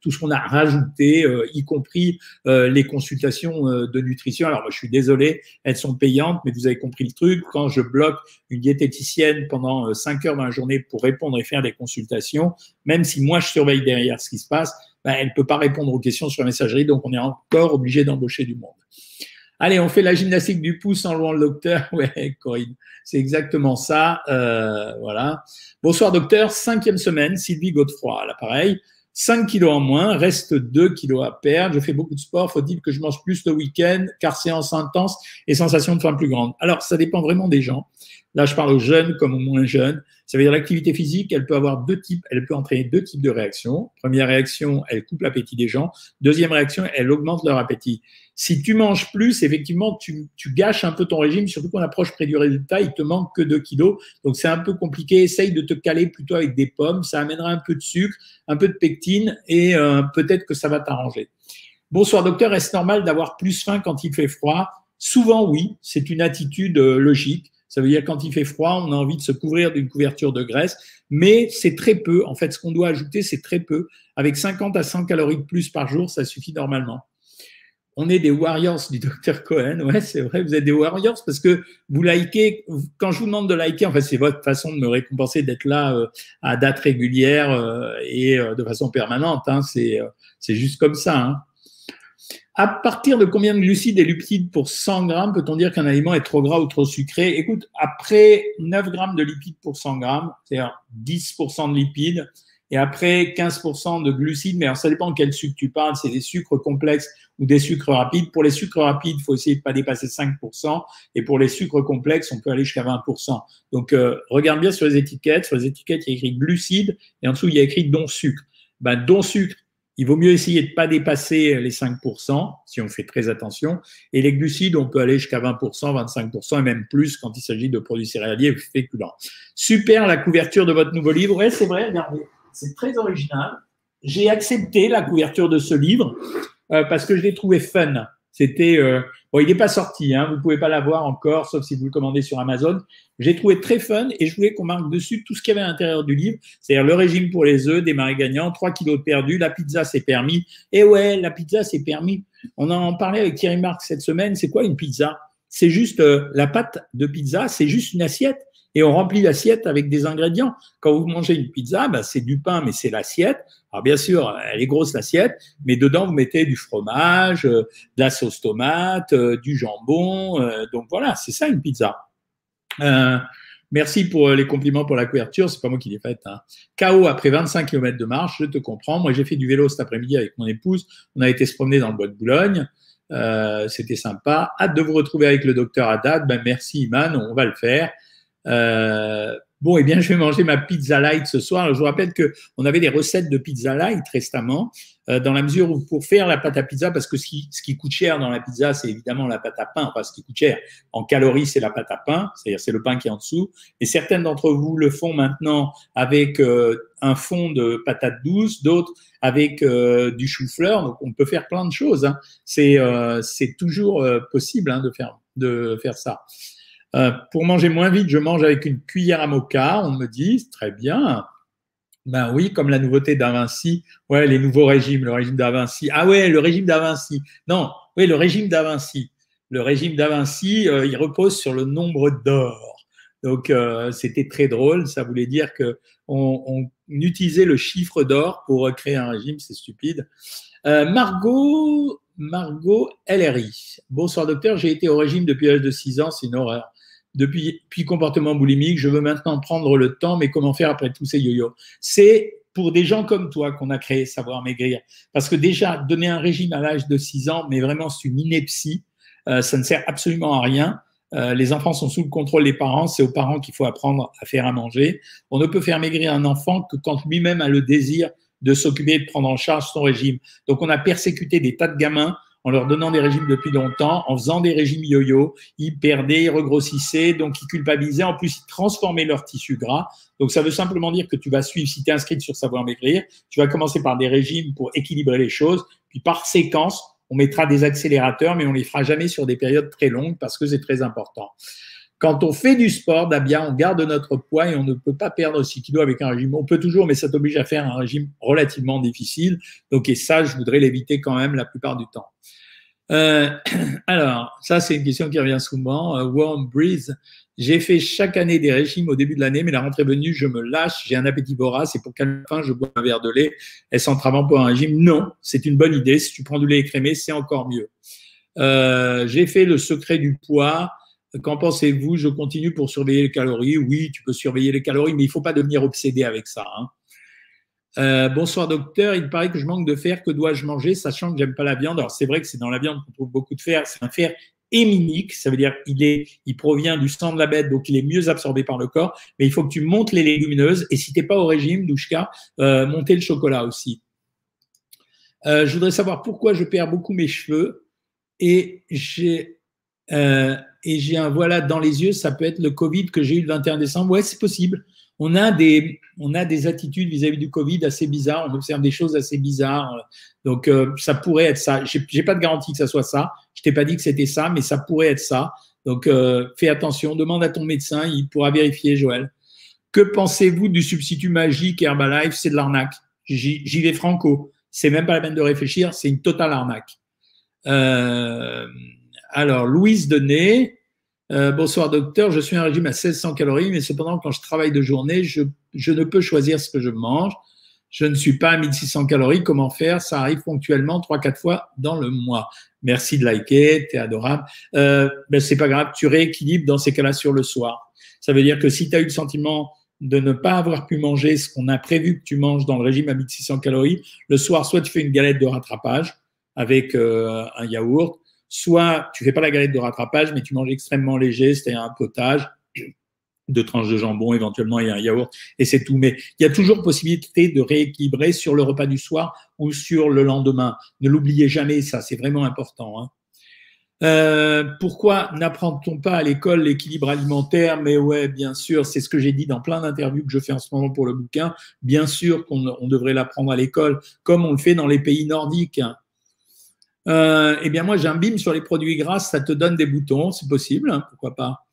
tout ce qu'on a rajouté, euh, y compris euh, les consultations euh, de nutrition. Alors, moi, je suis désolé, elles sont payantes, mais vous avez compris le truc. Quand je bloque une diététicienne pendant 5 heures dans la journée pour répondre et faire des consultations, même si moi je surveille derrière ce qui se passe, ben, elle ne peut pas répondre aux questions sur la messagerie, donc on est encore obligé d'embaucher du monde. Allez, on fait la gymnastique du pouce en louant le docteur. Ouais, Corinne, c'est exactement ça. Euh, voilà. Bonsoir docteur, cinquième semaine, Sylvie Godefroy à l'appareil. 5 kilos en moins, reste 2 kilos à perdre. Je fais beaucoup de sport. Faut-il que je mange plus le week-end, car séance intense et sensation de faim plus grande Alors, ça dépend vraiment des gens. Là, je parle aux jeunes comme aux moins jeunes. Ça veut dire l'activité physique, elle peut avoir deux types, elle peut entraîner deux types de réactions. Première réaction, elle coupe l'appétit des gens. Deuxième réaction, elle augmente leur appétit. Si tu manges plus, effectivement, tu, gâches un peu ton régime, surtout qu'on approche près du résultat, il te manque que 2 kilos. Donc c'est un peu compliqué. Essaye de te caler plutôt avec des pommes. Ça amènera un peu de sucre, un peu de pectine et euh, peut-être que ça va t'arranger. Bonsoir docteur, est-ce normal d'avoir plus faim quand il fait froid? Souvent oui, c'est une attitude euh, logique. Ça veut dire quand il fait froid, on a envie de se couvrir d'une couverture de graisse, mais c'est très peu. En fait, ce qu'on doit ajouter, c'est très peu. Avec 50 à 100 calories de plus par jour, ça suffit normalement. On est des warriors du docteur Cohen. Ouais, c'est vrai, vous êtes des warriors parce que vous likez. Quand je vous demande de liker, en fait, c'est votre façon de me récompenser d'être là euh, à date régulière euh, et euh, de façon permanente. Hein. C'est juste comme ça. Hein. À partir de combien de glucides et lipides pour 100 grammes peut-on dire qu'un aliment est trop gras ou trop sucré? Écoute, après 9 grammes de lipides pour 100 grammes, c'est-à-dire 10% de lipides, et après 15% de glucides, mais alors ça dépend de quel sucre tu parles, c'est des sucres complexes ou des sucres rapides. Pour les sucres rapides, il faut essayer de pas dépasser 5%, et pour les sucres complexes, on peut aller jusqu'à 20%. Donc euh, regarde bien sur les étiquettes, sur les étiquettes, il y a écrit glucides, et en dessous, il y a écrit don sucre. Ben, don sucre, il vaut mieux essayer de ne pas dépasser les 5% si on fait très attention. Et les glucides, on peut aller jusqu'à 20%, 25% et même plus quand il s'agit de produits céréaliers féculents. Super la couverture de votre nouveau livre. Oui, c'est vrai, regardez, c'est très original. J'ai accepté la couverture de ce livre euh, parce que je l'ai trouvé fun. C'était euh, Bon, il n'est pas sorti, hein, vous pouvez pas l'avoir encore, sauf si vous le commandez sur Amazon. J'ai trouvé très fun et je voulais qu'on marque dessus tout ce qu'il y avait à l'intérieur du livre, c'est-à-dire le régime pour les œufs, des marais gagnants, 3 kilos de perdu, la pizza c'est permis. Et ouais, la pizza c'est permis. On en parlait avec Thierry Marc cette semaine, c'est quoi une pizza? C'est juste euh, la pâte de pizza, c'est juste une assiette et on remplit l'assiette avec des ingrédients. Quand vous mangez une pizza, bah, c'est du pain, mais c'est l'assiette. Alors bien sûr, elle est grosse l'assiette, mais dedans vous mettez du fromage, euh, de la sauce tomate, euh, du jambon. Euh, donc voilà, c'est ça une pizza. merci pour les compliments pour la couverture, c'est pas moi qui l'ai faite. Hein. KO après 25 km de marche, je te comprends. Moi j'ai fait du vélo cet après-midi avec mon épouse. On a été se promener dans le bois de Boulogne. C'était sympa. Hâte de vous retrouver avec le docteur Haddad. Ben, merci Iman, on va le faire. Euh, bon, eh bien, je vais manger ma pizza light ce soir. je vous rappelle que on avait des recettes de pizza light récemment, euh, dans la mesure où pour faire la pâte à pizza, parce que ce qui, ce qui coûte cher dans la pizza, c'est évidemment la pâte à pain. Enfin, ce qui coûte cher en calories, c'est la pâte à pain, c'est-à-dire c'est le pain qui est en dessous. Et certaines d'entre vous le font maintenant avec euh, un fond de patate douce, d'autres avec euh, du chou-fleur. Donc, on peut faire plein de choses. Hein. C'est c'est toujours possible hein, de faire de faire ça. Euh, pour manger moins vite, je mange avec une cuillère à moka, on me dit, très bien. Ben oui, comme la nouveauté d'Avinci, ouais, les nouveaux régimes, le régime d'Avinci. Ah ouais, le régime d'Avinci. Non, oui, le régime d'Avinci. Le régime d'Avinci, euh, il repose sur le nombre d'or. Donc euh, c'était très drôle, ça voulait dire que on, utilisait le chiffre d'or pour créer un régime, c'est stupide. Margot, Margot LRI. Bonsoir docteur, j'ai été au régime depuis l'âge de 6 ans, c'est une horreur depuis puis comportement boulimique, je veux maintenant prendre le temps, mais comment faire après tous ces yo-yo? C'est pour des gens comme toi qu'on a créé Savoir Maigrir. Parce que déjà, donner un régime à l'âge de 6 ans, mais vraiment c'est une ineptie, euh, ça ne sert absolument à rien. Euh, les enfants sont sous le contrôle des parents, c'est aux parents qu'il faut apprendre à faire à manger. On ne peut faire maigrir un enfant que quand lui-même a le désir de s'occuper de prendre en charge son régime. Donc on a persécuté des tas de gamins en leur donnant des régimes depuis longtemps, en faisant des régimes yo-yo, ils perdaient, ils regrossissaient, donc ils culpabilisaient. En plus, ils transformaient leur tissu gras. Donc, ça veut simplement dire que tu vas suivre, si tu es inscrite sur Savoir Maigrir, tu vas commencer par des régimes pour équilibrer les choses. Puis, par séquence, on mettra des accélérateurs, mais on les fera jamais sur des périodes très longues parce que c'est très important. Quand on fait du sport, d'abia, on garde notre poids et on ne peut pas perdre 6 kilos avec un régime. On peut toujours, mais ça t'oblige à faire un régime relativement difficile. Donc, et ça, je voudrais l'éviter quand même la plupart du temps. Euh, alors, ça, c'est une question qui revient souvent. Euh, warm Breeze. J'ai fait chaque année des régimes au début de l'année, mais la rentrée venue, je me lâche, j'ai un appétit vorace et pour qu'à fin, je bois un verre de lait? Est-ce entravant pour un régime? Non, c'est une bonne idée. Si tu prends du lait écrémé, c'est encore mieux. Euh, j'ai fait le secret du poids. Qu'en pensez-vous? Je continue pour surveiller les calories. Oui, tu peux surveiller les calories, mais il ne faut pas devenir obsédé avec ça. Hein. Euh, bonsoir docteur, il paraît que je manque de fer, que dois-je manger, sachant que j'aime pas la viande. Alors c'est vrai que c'est dans la viande qu'on trouve beaucoup de fer. C'est un fer héminique, ça veut dire qu'il est, il provient du sang de la bête, donc il est mieux absorbé par le corps. Mais il faut que tu montes les légumineuses. Et si t'es pas au régime, Douchka, euh, monter le chocolat aussi. Euh, je voudrais savoir pourquoi je perds beaucoup mes cheveux et j'ai euh, et j'ai un voilà dans les yeux. Ça peut être le Covid que j'ai eu le 21 décembre. Ouais, c'est possible on a des, on a des attitudes vis-à-vis du Covid assez bizarres, on observe des choses assez bizarres. Donc, euh, ça pourrait être ça. J'ai pas de garantie que ça soit ça. Je t'ai pas dit que c'était ça, mais ça pourrait être ça. Donc, euh, fais attention, demande à ton médecin, il pourra vérifier, Joël. Que pensez-vous du substitut magique Herbalife? C'est de l'arnaque. J'y vais franco. C'est même pas la peine de réfléchir, c'est une totale arnaque. Euh, alors, Louise Denet, euh, bonsoir docteur, je suis un régime à 1600 calories, mais cependant quand je travaille de journée, je, ne peux choisir ce que je mange. Je ne suis pas à 1600 calories. Comment faire? Ça arrive ponctuellement, 3-4 fois dans le mois. Merci de liker, t'es adorable. Euh, ben c'est pas grave, tu rééquilibres dans ces cas-là sur le soir. Ça veut dire que si tu as eu le sentiment de ne pas avoir pu manger ce qu'on a prévu que tu manges dans le régime à 1600 calories, le soir, soit tu fais une galette de rattrapage avec euh, un yaourt, soit tu fais pas la galette de rattrapage, mais tu manges extrêmement léger, c'est-à-dire un potage, deux tranches de jambon éventuellement et un yaourt, et c'est tout. Mais il y a toujours possibilité de rééquilibrer sur le repas du soir ou sur le lendemain. Ne l'oubliez jamais, ça, c'est vraiment important. Hein. Euh, pourquoi n'apprend-on pas à l'école l'équilibre alimentaire? Mais ouais, bien sûr, c'est ce que j'ai dit dans plein d'interviews que je fais en ce moment pour le bouquin. Bien sûr qu'on devrait l'apprendre à l'école, comme on le fait dans les pays nordiques. Euh, Eh bien, moi, j'ai un BIM sur les produits gras, ça te donne des boutons, c'est possible, hein, pourquoi pas.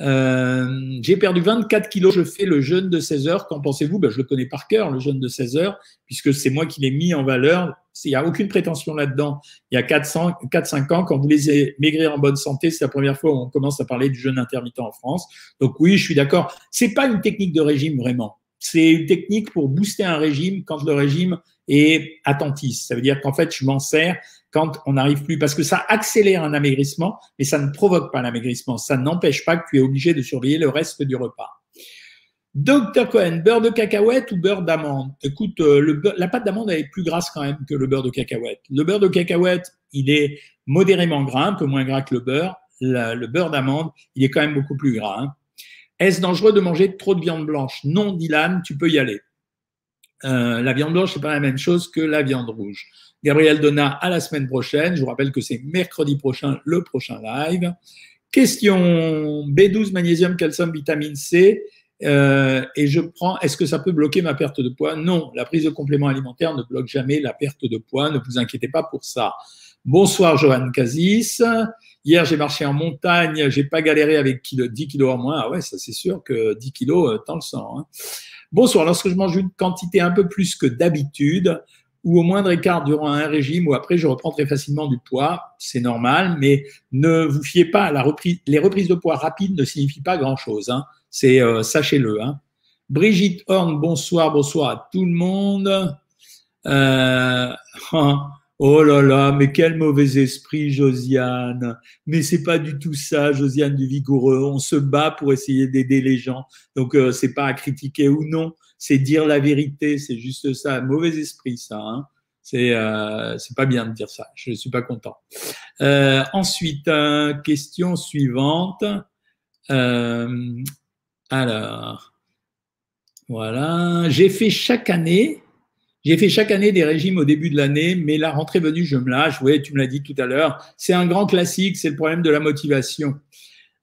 Euh, j'ai perdu 24 kilos, je fais le jeûne de 16 heures. Qu'en pensez-vous? Ben, Je le connais par cœur, le jeûne de 16 heures, puisque c'est moi qui l'ai mis en valeur. Il n'y a aucune prétention là-dedans. Il y a 4-5 ans, quand vous voulez maigrir en bonne santé, c'est la première fois où on commence à parler du jeûne intermittent en France. Donc oui, je suis d'accord. C'est pas une technique de régime vraiment. C'est une technique pour booster un régime quand le régime est attentiste. Ça veut dire qu'en fait, je m'en sers quand on n'arrive plus, parce que ça accélère un amaigrissement, mais ça ne provoque pas l'amaigrissement. Ça n'empêche pas que tu es obligé de surveiller le reste du repas. Dr Cohen, beurre de cacahuète ou beurre d'amande? Écoute, euh, la pâte d'amande est plus grasse quand même que le beurre de cacahuète. Le beurre de cacahuète, il est modérément gras, un peu moins gras que le beurre. le beurre d'amande, il est quand même beaucoup plus gras. Hein. Est-ce dangereux de manger trop de viande blanche? Non, Dylan, tu peux y aller. Euh, la viande blanche, c'est pas la même chose que la viande rouge. Gabriel Donna, à la semaine prochaine. Je vous rappelle que c'est mercredi prochain, le prochain live. Question B12, magnésium, calcium, vitamine C. Euh, et je prends, est-ce que ça peut bloquer ma perte de poids? Non, la prise de compléments alimentaires ne bloque jamais la perte de poids. Ne vous inquiétez pas pour ça. Bonsoir, Johan Casis. Hier, j'ai marché en montagne, j'ai pas galéré avec 10 kilos en moins. Ah ouais, ça c'est sûr que 10 kilos, euh, tant le sang. Hein. Bonsoir, lorsque je mange une quantité un peu plus que d'habitude, ou au moindre écart durant un régime ou après je reprends très facilement du poids, c'est normal, mais ne vous fiez pas à la reprise. Les reprises de poids rapides ne signifient pas grand-chose. Hein. Euh, sachez-le. Hein. Brigitte Horn, bonsoir, bonsoir à tout le monde. Euh, oh là là, mais quel mauvais esprit, Josiane. Mais c'est pas du tout ça, Josiane du Vigoureux. On se bat pour essayer d'aider les gens. Donc euh, c'est pas à critiquer ou non c'est dire la vérité, c'est juste ça. Mauvais esprit, ça. Hein. C'est euh, c'est pas bien de dire ça. Je ne suis pas content. Euh, ensuite, euh, question suivante. Alors, voilà. J'ai fait chaque année. J'ai fait chaque année des régimes au début de l'année, mais la rentrée venue, je me lâche. Oui, tu me l'as dit tout à l'heure. C'est un grand classique. C'est le problème de la motivation.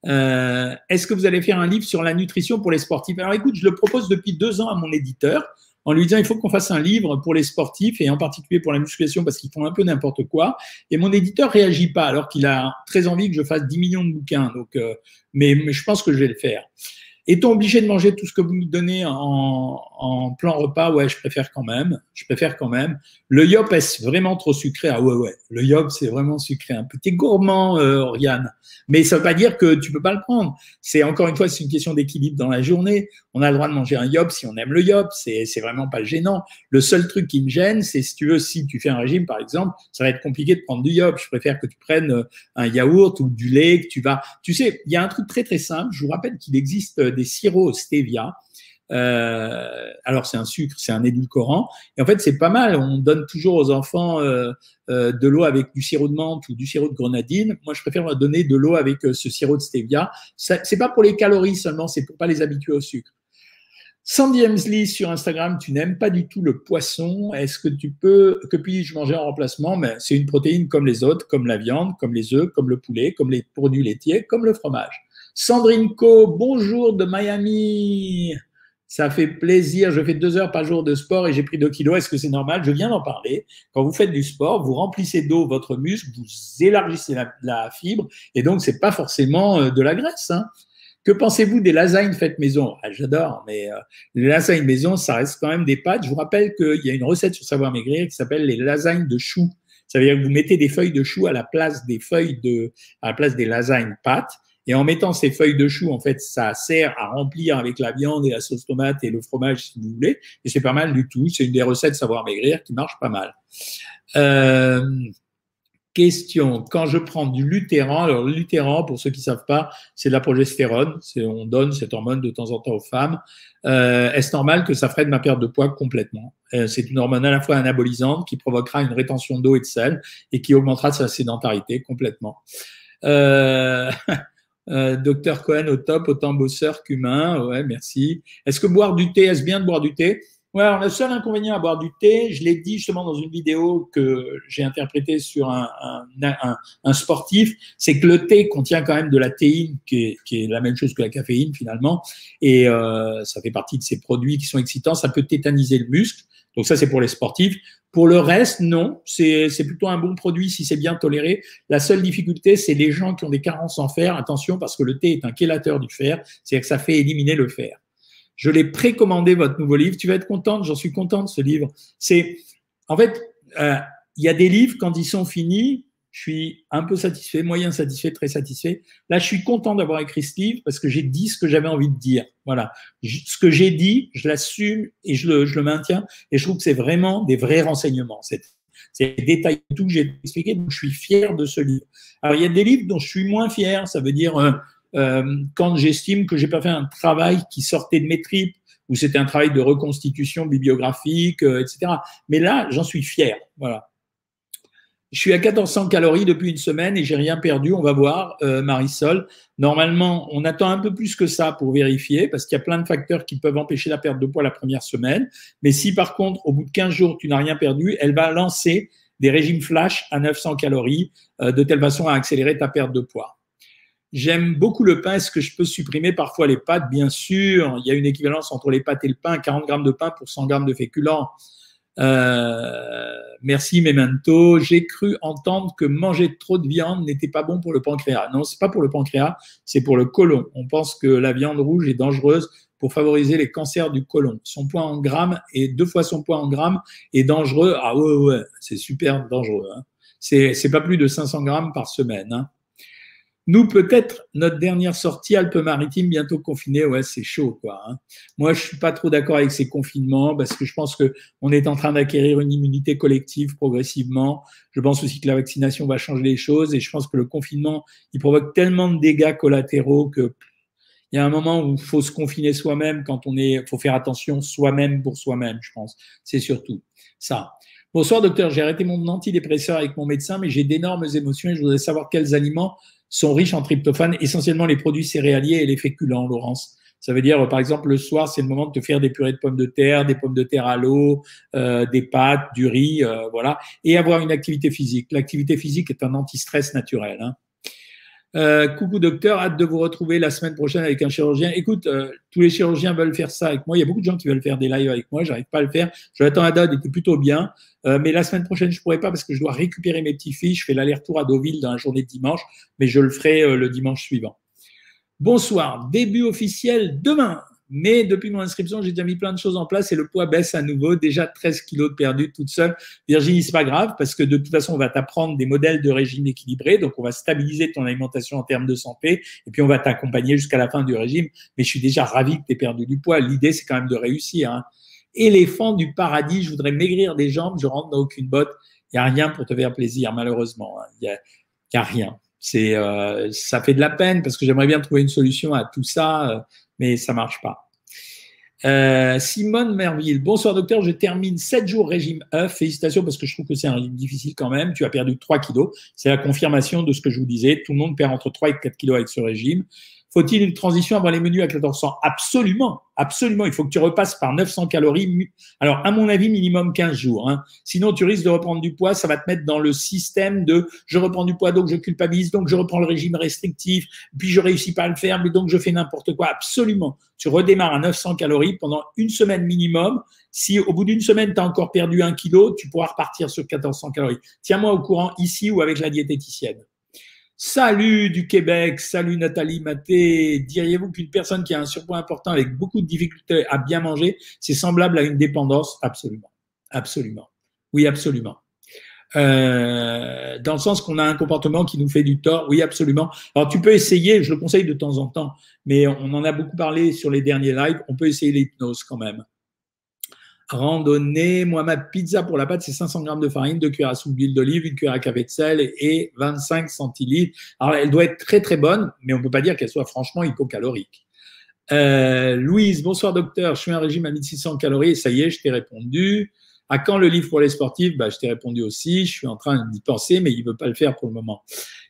Euh, est-ce que vous allez faire un livre sur la nutrition pour les sportifs? Alors écoute, je le propose depuis deux ans à mon éditeur en lui disant il faut qu'on fasse un livre pour les sportifs et en particulier pour la musculation parce qu'ils font un peu n'importe quoi. Et mon éditeur réagit pas alors qu'il a très envie que je fasse 10 millions de bouquins. Donc, euh, mais, mais, je pense que je vais le faire. Est-on obligé de manger tout ce que vous nous donnez en, en, plan repas Ouais, je préfère quand même. Je préfère quand même. Le yop, est-ce vraiment trop sucré? Ah ouais, ouais. Le yop, c'est vraiment sucré. Un petit gourmand, euh, Oriane. Mais ça ne veut pas dire que tu peux pas le prendre. C'est encore une fois, c'est une question d'équilibre dans la journée. On a le droit de manger un yop si on aime le yop. C'est, vraiment pas gênant. Le seul truc qui me gêne, c'est si tu veux, si tu fais un régime, par exemple, ça va être compliqué de prendre du yop. Je préfère que tu prennes euh, un yaourt ou du lait, que tu vas. Tu sais, il y a un truc très très simple. Je vous rappelle qu'il existe des sirops stevia euh, alors c'est un sucre, c'est un édulcorant. Et en fait, c'est pas mal. On donne toujours aux enfants euh, euh, de l'eau avec du sirop de menthe ou du sirop de grenadine. Moi, je préfère donner de l'eau avec ce sirop de stevia. C'est pas pour les calories seulement, c'est pour pas les habituer au sucre. Sandy Hemsley sur Instagram, tu n'aimes pas du tout le poisson. Est-ce que tu peux, que puis-je manger en remplacement? Mais c'est une protéine comme les autres, comme la viande, comme les œufs, comme le poulet, comme les produits laitiers, comme le fromage. Sandrine Co, bonjour de Miami. Ça fait plaisir. Je fais deux heures par jour de sport et j'ai pris deux kilos. Est-ce que c'est normal? Je viens d'en parler. Quand vous faites du sport, vous remplissez d'eau votre muscle, vous élargissez la, fibre et donc c'est pas forcément euh, de la graisse. Hein. Que pensez-vous des lasagnes faites maison? Ah, J'adore, mais euh, les lasagnes maison, ça reste quand même des pâtes. Je vous rappelle qu'il y a une recette sur Savoir Maigrir qui s'appelle les lasagnes de choux. Ça veut dire que vous mettez des feuilles de choux à la place des feuilles de, à la place des lasagnes pâtes. Et en mettant ces feuilles de chou, en fait, ça sert à remplir avec la viande et la sauce tomate et le fromage, si vous voulez. Et c'est pas mal du tout. C'est une des recettes savoir maigrir qui marche pas mal. Euh, question. Quand je prends du lutéran, alors le lutéran, pour ceux qui savent pas, c'est de la progestérone. On donne cette hormone de temps en temps aux femmes. Euh, Est-ce normal que ça freine ma perte de poids complètement? Euh, C'est une hormone à la fois anabolisante qui provoquera une rétention d'eau et de sel et qui augmentera sa sédentarité complètement. Euh, docteur Cohen au top, autant bosseur qu'humain. Ouais, merci. Est-ce que boire du thé, est-ce bien de boire du thé? Ouais, alors le seul inconvénient à boire du thé, je l'ai dit justement dans une vidéo que j'ai interprétée sur un, un, un, sportif, c'est que le thé contient quand même de la théine, qui est, qui est la même chose que la caféine finalement, et euh, ça fait partie de ces produits qui sont excitants. Ça peut tétaniser le muscle, donc ça c'est pour les sportifs. Pour le reste, non, c'est plutôt un bon produit si c'est bien toléré. La seule difficulté, c'est les gens qui ont des carences en fer. Attention, parce que le thé est un chélateur du fer, c'est-à-dire que ça fait éliminer le fer. Je l'ai précommandé, votre nouveau livre. Tu vas être contente, j'en suis contente, ce livre. C'est, en fait, euh, il y a des livres, quand ils sont finis, je suis un peu satisfait, moyen satisfait, très satisfait. Là, je suis content d'avoir écrit ce livre parce que j'ai dit ce que j'avais envie de dire. Voilà. Ce que j'ai dit, je l'assume et je le, je le, maintiens. Et je trouve que c'est vraiment des vrais renseignements. C'est des détails tout que j'ai expliqué. Donc, je suis fier de ce livre. Alors, il y a des livres dont je suis moins fier. Ça veut dire, euh, euh, quand j'estime que j'ai pas fait un travail qui sortait de mes tripes, ou c'était un travail de reconstitution bibliographique, euh, etc. Mais là, j'en suis fier. Voilà. Je suis à 1400 calories depuis une semaine et j'ai rien perdu. On va voir, euh, Marisol. Normalement, on attend un peu plus que ça pour vérifier parce qu'il y a plein de facteurs qui peuvent empêcher la perte de poids la première semaine. Mais si par contre, au bout de 15 jours, tu n'as rien perdu, elle va lancer des régimes flash à 900 calories de telle façon à accélérer ta perte de poids. J'aime beaucoup le pain. Est-ce que je peux supprimer parfois les pâtes? Bien sûr, il y a une équivalence entre les pâtes et le pain. 40 grammes de pain pour 100 grammes de féculents. Euh, merci Memento. J'ai cru entendre que manger trop de viande n'était pas bon pour le pancréas. Non, c'est pas pour le pancréas, c'est pour le côlon. On pense que la viande rouge est dangereuse pour favoriser les cancers du côlon. Son poids en grammes et deux fois son poids en grammes est dangereux. Ah ouais, ouais, c'est super dangereux. Hein. C'est pas plus de 500 grammes par semaine. Hein. Nous, peut-être, notre dernière sortie Alpes-Maritimes, bientôt confinée, ouais, c'est chaud, quoi. Hein. Moi, je suis pas trop d'accord avec ces confinements parce que je pense que on est en train d'acquérir une immunité collective progressivement. Je pense aussi que la vaccination va changer les choses et je pense que le confinement, il provoque tellement de dégâts collatéraux que il y a un moment où il faut se confiner soi-même quand on est, faut faire attention soi-même pour soi-même, je pense. C'est surtout ça. Bonsoir docteur, j'ai arrêté mon antidépresseur avec mon médecin, mais j'ai d'énormes émotions et je voudrais savoir quels aliments sont riches en tryptophane, essentiellement les produits céréaliers et les féculents, Laurence. Ça veut dire, par exemple, le soir, c'est le moment de te faire des purées de pommes de terre, des pommes de terre à l'eau, euh, des pâtes, du riz, euh, voilà, et avoir une activité physique. L'activité physique est un anti-stress naturel. Hein. Euh, coucou docteur, hâte de vous retrouver la semaine prochaine avec un chirurgien. Écoute, euh, tous les chirurgiens veulent faire ça avec moi. Il y a beaucoup de gens qui veulent faire des lives avec moi. J'arrive pas à le faire. Jonathan Haddad était plutôt bien, euh, mais la semaine prochaine je pourrais pas parce que je dois récupérer mes petits filles. Je fais l'aller-retour à Deauville dans la journée de dimanche, mais je le ferai le dimanche suivant. Bonsoir, début officiel demain. Mais depuis mon inscription, j'ai déjà mis plein de choses en place et le poids baisse à nouveau. Déjà 13 kilos de perdu toute seule. Virginie, c'est pas grave parce que de toute façon, on va t'apprendre des modèles de régime équilibré. Donc, on va stabiliser ton alimentation en termes de santé et puis on va t'accompagner jusqu'à la fin du régime. Mais je suis déjà ravi que tu aies perdu du poids. L'idée, c'est quand même de réussir. Hein. Éléphant du paradis, je voudrais maigrir des jambes, je rentre dans aucune botte. Il n'y a rien pour te faire plaisir, malheureusement. Hein. Il n'y a, rien. C'est, euh, ça fait de la peine parce que j'aimerais bien trouver une solution à tout ça. Mais ça marche pas. Euh, Simone Merville, bonsoir docteur, je termine 7 jours régime œuf. Félicitations parce que je trouve que c'est un régime difficile quand même. Tu as perdu 3 kilos. C'est la confirmation de ce que je vous disais. Tout le monde perd entre 3 et 4 kilos avec ce régime. Faut-il une transition avant les menus à 1400 Absolument, absolument. Il faut que tu repasses par 900 calories. Alors, à mon avis, minimum 15 jours. Hein. Sinon, tu risques de reprendre du poids. Ça va te mettre dans le système de je reprends du poids, donc je culpabilise, donc je reprends le régime restrictif, puis je réussis pas à le faire, mais donc je fais n'importe quoi. Absolument. Tu redémarres à 900 calories pendant une semaine minimum. Si au bout d'une semaine, tu as encore perdu un kilo, tu pourras repartir sur 1400 calories. Tiens-moi au courant ici ou avec la diététicienne. Salut du Québec, salut Nathalie Maté. Diriez-vous qu'une personne qui a un surpoids important avec beaucoup de difficultés à bien manger, c'est semblable à une dépendance? Absolument. Absolument. Oui, absolument. Euh, dans le sens qu'on a un comportement qui nous fait du tort. Oui, absolument. Alors, tu peux essayer, je le conseille de temps en temps, mais on en a beaucoup parlé sur les derniers lives, on peut essayer l'hypnose quand même randonnée. Moi, ma pizza pour la pâte, c'est 500 grammes de farine, deux cuillères à soupe d'huile d'olive, une cuillère à café de sel et 25 centilitres. Alors, elle doit être très, très bonne, mais on ne peut pas dire qu'elle soit franchement hypocalorique. Euh, Louise, bonsoir docteur, je suis un régime à 1600 calories, ça y est, je t'ai répondu. À quand le livre pour les sportifs? Bah, Je t'ai répondu aussi, je suis en train d'y penser, mais il ne veut pas le faire pour le moment.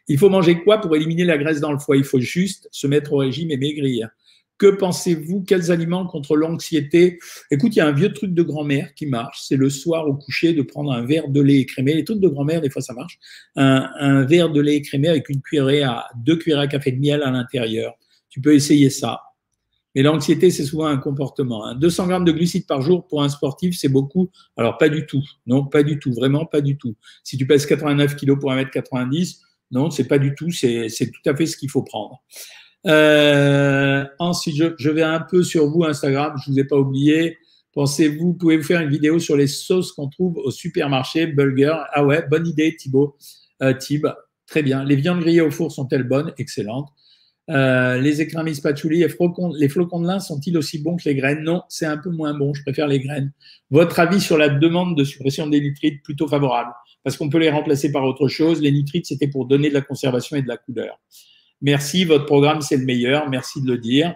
Il faut manger quoi pour éliminer la graisse dans le foie? Il faut juste se mettre au régime et maigrir. Que pensez-vous? Quels aliments contre l'anxiété? Écoute, il y a un vieux truc de grand-mère qui marche. C'est le soir au coucher de prendre un verre de lait écrémé. Les trucs de grand-mère, des fois, ça marche. Un, verre de lait écrémé avec une cuillerée à deux cuillères à café de miel à l'intérieur. Tu peux essayer ça. Mais l'anxiété, c'est souvent un comportement. 200 hein. grammes de glucides par jour pour un sportif, c'est beaucoup. Alors, pas du tout. Non, pas du tout. Vraiment pas du tout. Si tu pèses 89 kilos pour 1m90, non, c'est pas du tout. C'est tout à fait ce qu'il faut prendre. Euh, ensuite, je, vais un peu sur vous, Instagram, je ne vous ai pas oublié. Pensez-vous, pouvez-vous faire une vidéo sur les sauces qu'on trouve au supermarché Bulger Ah ouais, bonne idée, Thibaut. Euh, Thib, très bien. Les viandes grillées au four sont-elles bonnes? Excellentes. Euh, les écremis patchouli, flocons, les flocons de lin sont-ils aussi bons que les graines? Non, c'est un peu moins bon. Je préfère les graines. Votre avis sur la demande de suppression des nitrites Plutôt favorable, parce qu'on peut les remplacer par autre chose. Les nitrites, c'était pour donner de la conservation et de la couleur. Merci, votre programme, c'est le meilleur. Merci de le dire.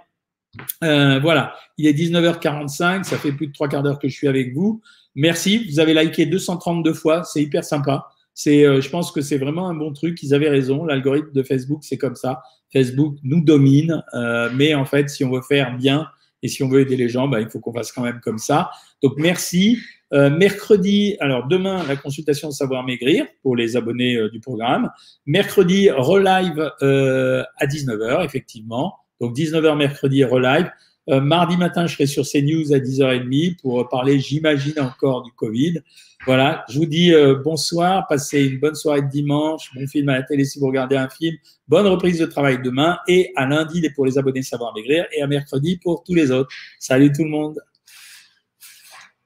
Euh, voilà, il est 19h45, ça fait plus de trois quarts d'heure que je suis avec vous. Merci, vous avez liké 232 fois, c'est hyper sympa. C'est, euh, je pense que c'est vraiment un bon truc. Ils avaient raison. L'algorithme de Facebook, c'est comme ça. Facebook nous domine, euh, mais en fait, si on veut faire bien et si on veut aider les gens, bah, il faut qu'on fasse quand même comme ça. Donc merci. Euh, mercredi, alors demain, la consultation Savoir Maigrir pour les abonnés euh, du programme. Mercredi, relive euh, à 19h, effectivement. Donc 19h mercredi, relive. Mardi matin, je serai sur CNews à 10h30 pour parler, j'imagine, encore du Covid. Voilà, je vous dis bonsoir, passez une bonne soirée de dimanche, bon film à la télé si vous regardez un film, bonne reprise de travail demain. Et à lundi pour les abonnés Savoir Maigrir. Et à mercredi pour tous les autres. Salut tout le monde